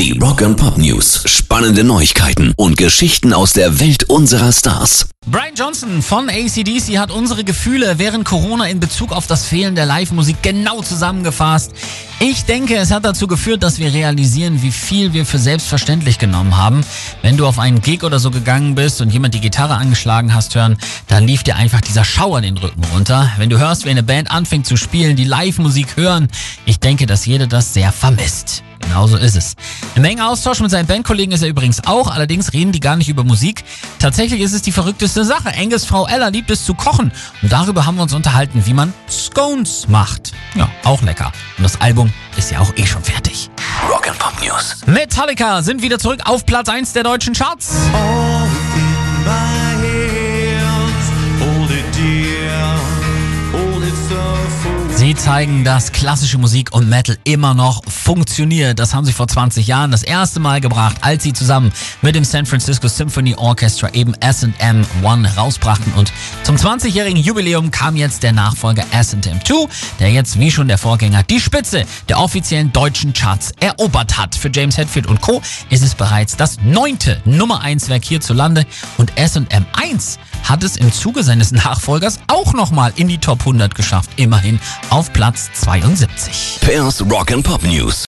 Die Rock and Pop News. Spannende Neuigkeiten und Geschichten aus der Welt unserer Stars. Brian Johnson von ACDC hat unsere Gefühle während Corona in Bezug auf das Fehlen der Live-Musik genau zusammengefasst. Ich denke, es hat dazu geführt, dass wir realisieren, wie viel wir für selbstverständlich genommen haben. Wenn du auf einen Gig oder so gegangen bist und jemand die Gitarre angeschlagen hast hören, dann lief dir einfach dieser Schauer den Rücken runter. Wenn du hörst, wie eine Band anfängt zu spielen, die Live-Musik hören, ich denke, dass jeder das sehr vermisst. Genauso ist es. Eine Menge Austausch mit seinen Bandkollegen ist er übrigens auch, allerdings reden die gar nicht über Musik. Tatsächlich ist es die verrückteste Sache. Angus Frau Ella liebt es zu kochen und darüber haben wir uns unterhalten, wie man Scones macht. Ja, auch lecker. Und das Album ist ja auch eh schon fertig. Rock and Pop News. Metallica sind wieder zurück auf Platz 1 der deutschen Charts. All Sie zeigen, dass klassische Musik und Metal immer noch funktioniert. Das haben sie vor 20 Jahren das erste Mal gebracht, als sie zusammen mit dem San Francisco Symphony Orchestra eben S&M One rausbrachten. Und zum 20-jährigen Jubiläum kam jetzt der Nachfolger S&M 2, der jetzt wie schon der Vorgänger die Spitze der offiziellen deutschen Charts erobert hat. Für James Hetfield und Co. ist es bereits das neunte Nummer 1 Werk hierzulande und S&M 1 hat es im Zuge seines Nachfolgers auch nochmal in die Top 100 geschafft. Immerhin auf Platz 72. Pairs Rock and Pop News.